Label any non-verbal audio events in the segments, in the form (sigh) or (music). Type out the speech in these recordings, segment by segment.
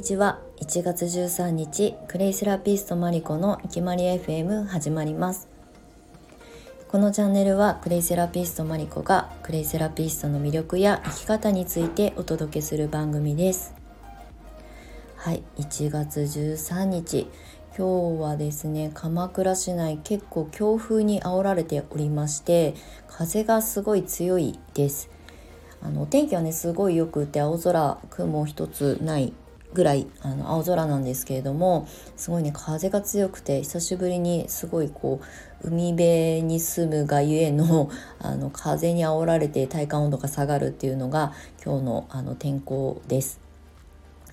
にちは。1月13日クレイセラピストマリコのいきまり FM 始まります。このチャンネルはクレイセラピストマリコがクレイセラピストの魅力や生き方についてお届けする番組です。はい1月13日。今日はですね鎌倉市内結構強風に煽られておりまして風がすごい強いです。あのお天気はねすごいよくて青空雲一つないぐらいあの青空なんですけれどもすごいね風が強くて久しぶりにすごいこう海辺に住むがゆえの (laughs) あの風に煽られて体感温度が下がるっていうのが今日のあの天候です。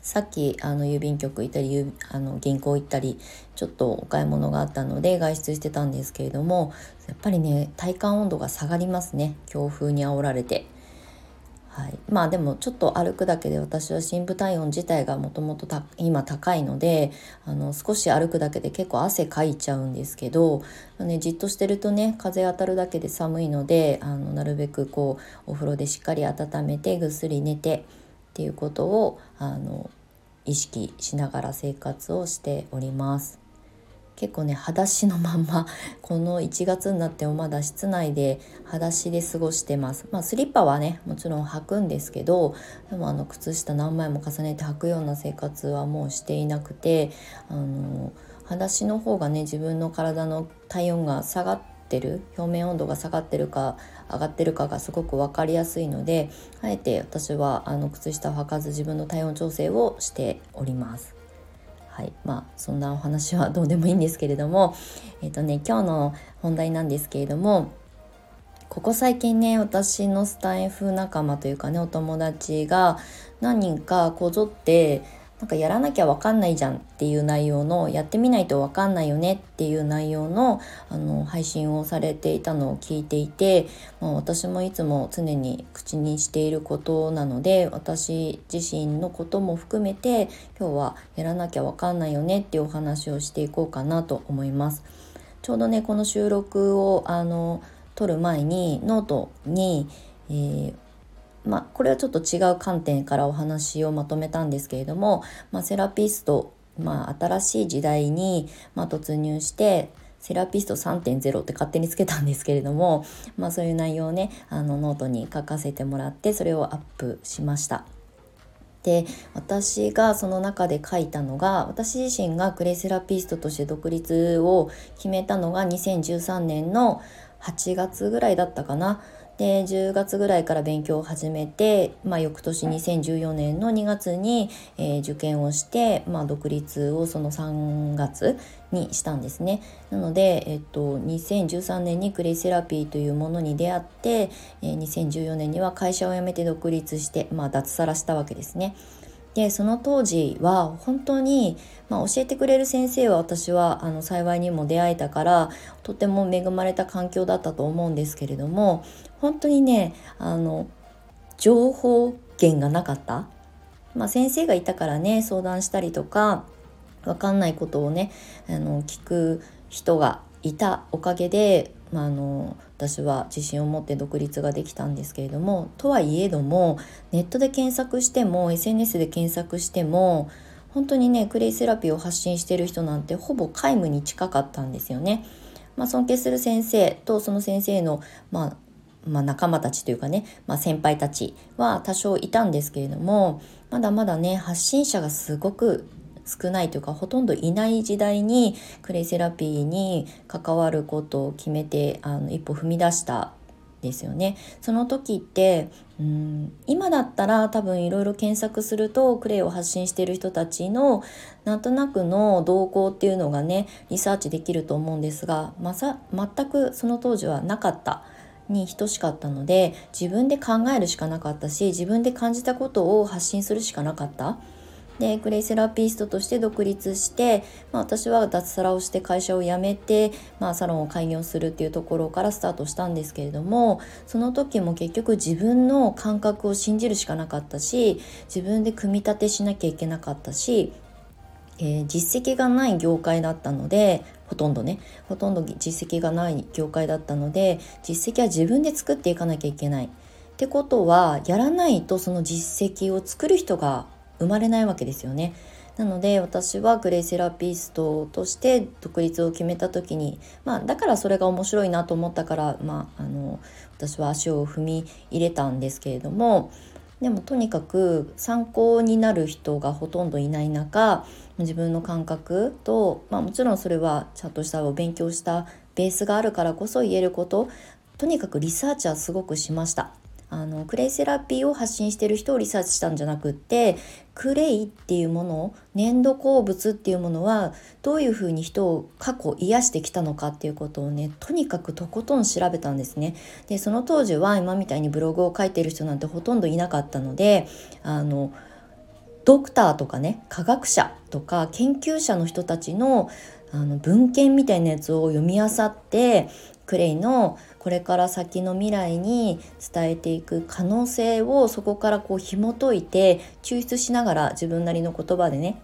さっきあの郵便局行ったりあの銀行行ったりちょっとお買い物があったので外出してたんですけれどもやっぱりね体感温度が下がりますね強風に煽られて。はい、まあでもちょっと歩くだけで私は深部体温自体がもともと今高いのであの少し歩くだけで結構汗かいちゃうんですけど、ね、じっとしてるとね風当たるだけで寒いのであのなるべくこうお風呂でしっかり温めてぐっすり寝てっていうことをあの意識しながら生活をしております。結構ね裸足のまんま (laughs) この1月になってもまだ室内で裸足で過ごしてますまあスリッパはねもちろん履くんですけどでもあの靴下何枚も重ねて履くような生活はもうしていなくてあの裸足の方がね自分の体の体温が下がってる表面温度が下がってるか上がってるかがすごく分かりやすいのであえて私はあの靴下を履かず自分の体温調整をしております。はい。まあそんなお話はどうでもいいんですけれども (laughs) えっ、とね今日の本題なんですけれどもここ最近ね私のスタイフ仲間というかねお友達が何人かこぞってなんかやらなきゃわかんないじゃんっていう内容のやってみないとわかんないよねっていう内容のあの配信をされていたのを聞いていて、まあ、私もいつも常に口にしていることなので私自身のことも含めて今日はやらなきゃわかんないよねっていうお話をしていこうかなと思います。ちょうどねこの収録をあの撮る前にノートに、えーまあ、これはちょっと違う観点からお話をまとめたんですけれども、まあ、セラピスト、まあ、新しい時代に、ま、突入してセラピスト3.0って勝手につけたんですけれども、まあ、そういう内容をねあのノートに書かせてもらってそれをアップしました。で私がその中で書いたのが私自身がクレイセラピストとして独立を決めたのが2013年の8月ぐらいだったかな。で10月ぐらいから勉強を始めて、まあ、翌年2014年の2月に、えー、受験をして、まあ、独立をその3月にしたんですね。なので、えっと、2013年にクレイセラピーというものに出会って、えー、2014年には会社を辞めて独立して、まあ、脱サラしたわけですね。でその当時は本当に、まあ、教えてくれる先生は私はあの幸いにも出会えたからとても恵まれた環境だったと思うんですけれども本当にねあの情報源がなかった、まあ、先生がいたからね相談したりとか分かんないことをねあの聞く人がいたおかげでまあ、あの私は自信を持って独立ができたんですけれどもとはいえどもネットで検索しても SNS で検索しても本当にねクレイセラピーを発信してる人なんてほぼ皆無に近かったんですよね。まあ、尊敬する先生とその先生の、まあまあ、仲間たちというかね、まあ、先輩たちは多少いたんですけれどもまだまだね発信者がすごく少ないというかほとんどいない時代にクレイセラピーに関わることを決めてあの一歩踏み出したですよねその時ってうん今だったら多分いろいろ検索するとクレイを発信してる人たちのなんとなくの動向っていうのがねリサーチできると思うんですが、まさ全くその当時はなかった。に等しかったので自分で考えるしかなかったし自分で感じたことを発信するしかなかったでクレイセラピストとして独立して、まあ、私は脱サラをして会社を辞めて、まあ、サロンを開業するっていうところからスタートしたんですけれどもその時も結局自分の感覚を信じるしかなかったし自分で組み立てしなきゃいけなかったしえー、実績がない業界だったのでほとんどねほとんど実績がない業界だったので実績は自分で作っていかなきゃいけない。ってことはやらないとその実績を作る人が生まれないわけですよね。なので私はグレイセラピストとして独立を決めた時に、まあ、だからそれが面白いなと思ったから、まあ、あの私は足を踏み入れたんですけれどもでもとにかく参考になる人がほとんどいない中自分の感覚と、まあ、もちろんそれはちゃんとしたお勉強したベースがあるからこそ言えることとにかくリサーチはすごくしました。あのクレイセラピーを発信してる人をリサーチしたんじゃなくってクレイっていうもの粘土鉱物っていうものはどういうふうに人を過去癒してきたのかっていうことをねとにかくとことん調べたんですね。でその当時は今みたいにブログを書いてる人なんてほとんどいなかったのであのドクターとかね科学者とか研究者の人たちのあの文献みたいなやつを読み漁ってクレイのこれから先の未来に伝えていく可能性をそこからこう紐解いて抽出しながら自分なりの言葉でね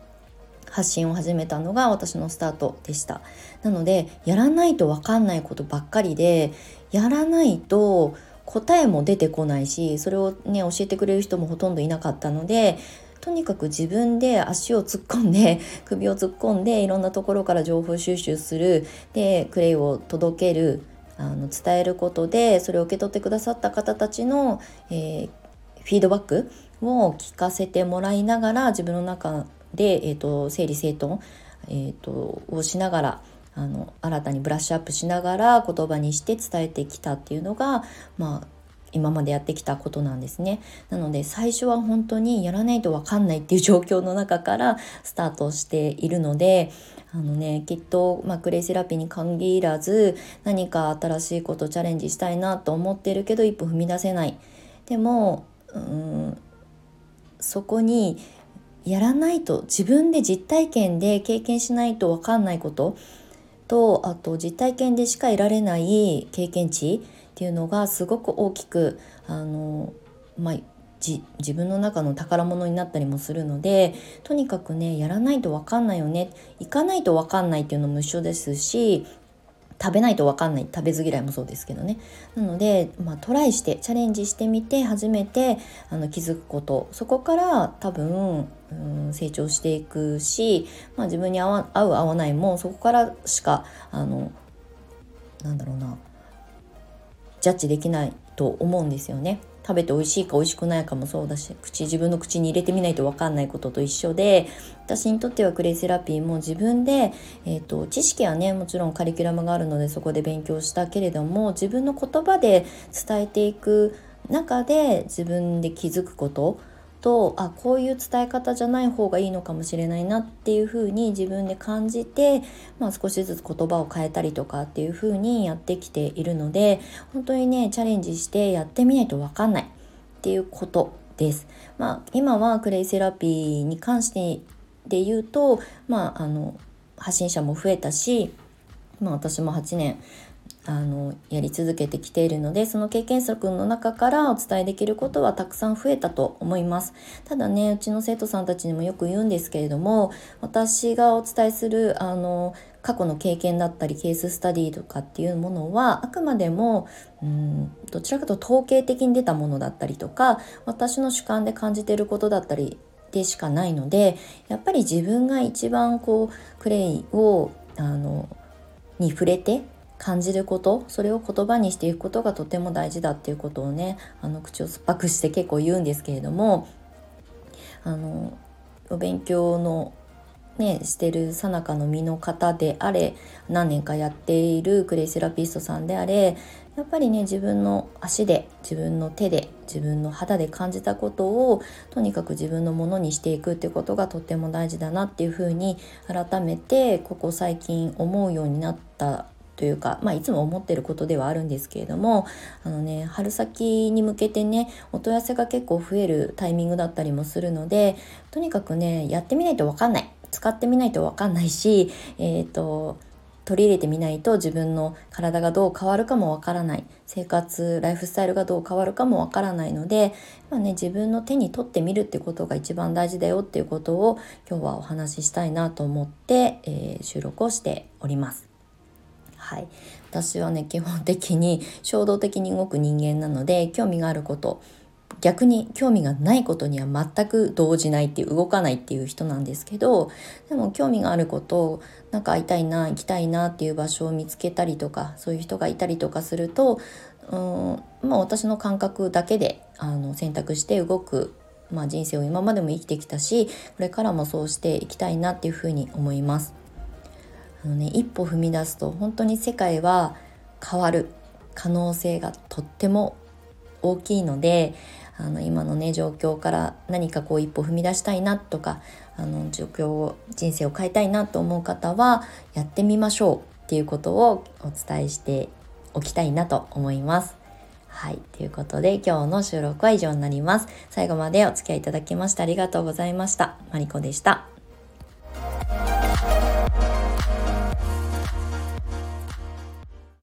発信を始めたのが私のスタートでした。なのでやらないと分かんないことばっかりでやらないと答えも出てこないしそれをね教えてくれる人もほとんどいなかったのでとにかく自分で足を突っ込んで (laughs) 首を突っ込んでいろんなところから情報収集する。でクレイを届けるあの伝えることでそれを受け取ってくださった方たちの、えー、フィードバックを聞かせてもらいながら自分の中で、えーと、整理整頓、えーと、をしながらあの新たにブラッシュアップしながら言葉にして伝えてきたっていうのが、まあ、今までやってきたことなんですね。なので最初は本当にやらないと分かんないっていう状況の中からスタートしているのであのねきっと、まあ、クレイセラピーに限らず何か新しいことチャレンジしたいなと思ってるけど一歩踏み出せない。でもうんそこにやらないと自分で実体験で経験しないと分かんないこととあと実体験でしか得られない経験値っていうのがすごく大きくあの、まあ、自分の中の宝物になったりもするのでとにかくねやらないと分かんないよね。行かないと分かんないっていうのも一緒ですし食べないと分かんない。食べず嫌いもそうですけどね。なので、まあ、トライしてチャレンジしてみて初めてあの気づくこと。そこから多分、うん、成長していくし、まあ、自分に合う合わないもそこからしかあのなんだろうな。ジャッジできないと思うんですよね。食べて美味しいか美味しくないかもそうだし口自分の口に入れてみないと分かんないことと一緒で私にとってはクレイセラピーも自分で、えーと、知識はねもちろんカリキュラムがあるのでそこで勉強したけれども自分の言葉で伝えていく中で自分で気づくこととあこういう伝え方じゃない方がいいのかもしれないなっていうふうに自分で感じて、まあ、少しずつ言葉を変えたりとかっていうふうにやってきているので本当にねチャレンジしてやってみないと分かんないっていうことです。まあ、今はクレイセラピーに関してで言うと、まあ、あの発信者も増えたし、まあ、私も8年あのやり続けてきているのでその経験則の中からお伝えできることはたくさん増えたと思います。ただねうちの生徒さんたちにもよく言うんですけれども私がお伝えするあの過去の経験だったりケーススタディとかっていうものはあくまでもうんどちらかというと統計的に出たものだったりとか私の主観で感じてることだったりでしかないのでやっぱり自分が一番こうクレイをあのに触れて感じることそれを言葉にしていくことがとても大事だっていうことをねあの口を酸っぱくして結構言うんですけれどもあのお勉強のね、してるさなかの身の方であれ何年かやっているクレイセラピストさんであれやっぱりね自分の足で自分の手で自分の肌で感じたことをとにかく自分のものにしていくってことがとっても大事だなっていうふうに改めてここ最近思うようになったというか、まあ、いつも思ってることではあるんですけれどもあのね春先に向けてねお問い合わせが結構増えるタイミングだったりもするのでとにかくねやってみないと分かんない使ってみないと分かんないしえっ、ー、と取り入れてみないと自分の体がどう変わるかもわからない生活ライフスタイルがどう変わるかもわからないので、まあね、自分の手に取ってみるってことが一番大事だよっていうことを今日はお話ししたいなと思って、えー、収録をしております。はい、私はね基本的に衝動的に動く人間なので興味があること逆に興味がないことには全く動じないっていう動かないっていう人なんですけどでも興味があることなんか会いたいな行きたいなっていう場所を見つけたりとかそういう人がいたりとかするとうんまあ私の感覚だけであの選択して動く、まあ、人生を今までも生きてきたしこれからもそうしていきたいなっていうふうに思います。あのね、一歩踏み出すと本当に世界は変わる可能性がとっても大きいのであの今のね状況から何かこう一歩踏み出したいなとかあの状況を人生を変えたいなと思う方はやってみましょうっていうことをお伝えしておきたいなと思います。はい。ということで今日の収録は以上になります。最後までお付き合いいただきましてありがとうございました。マリコでした。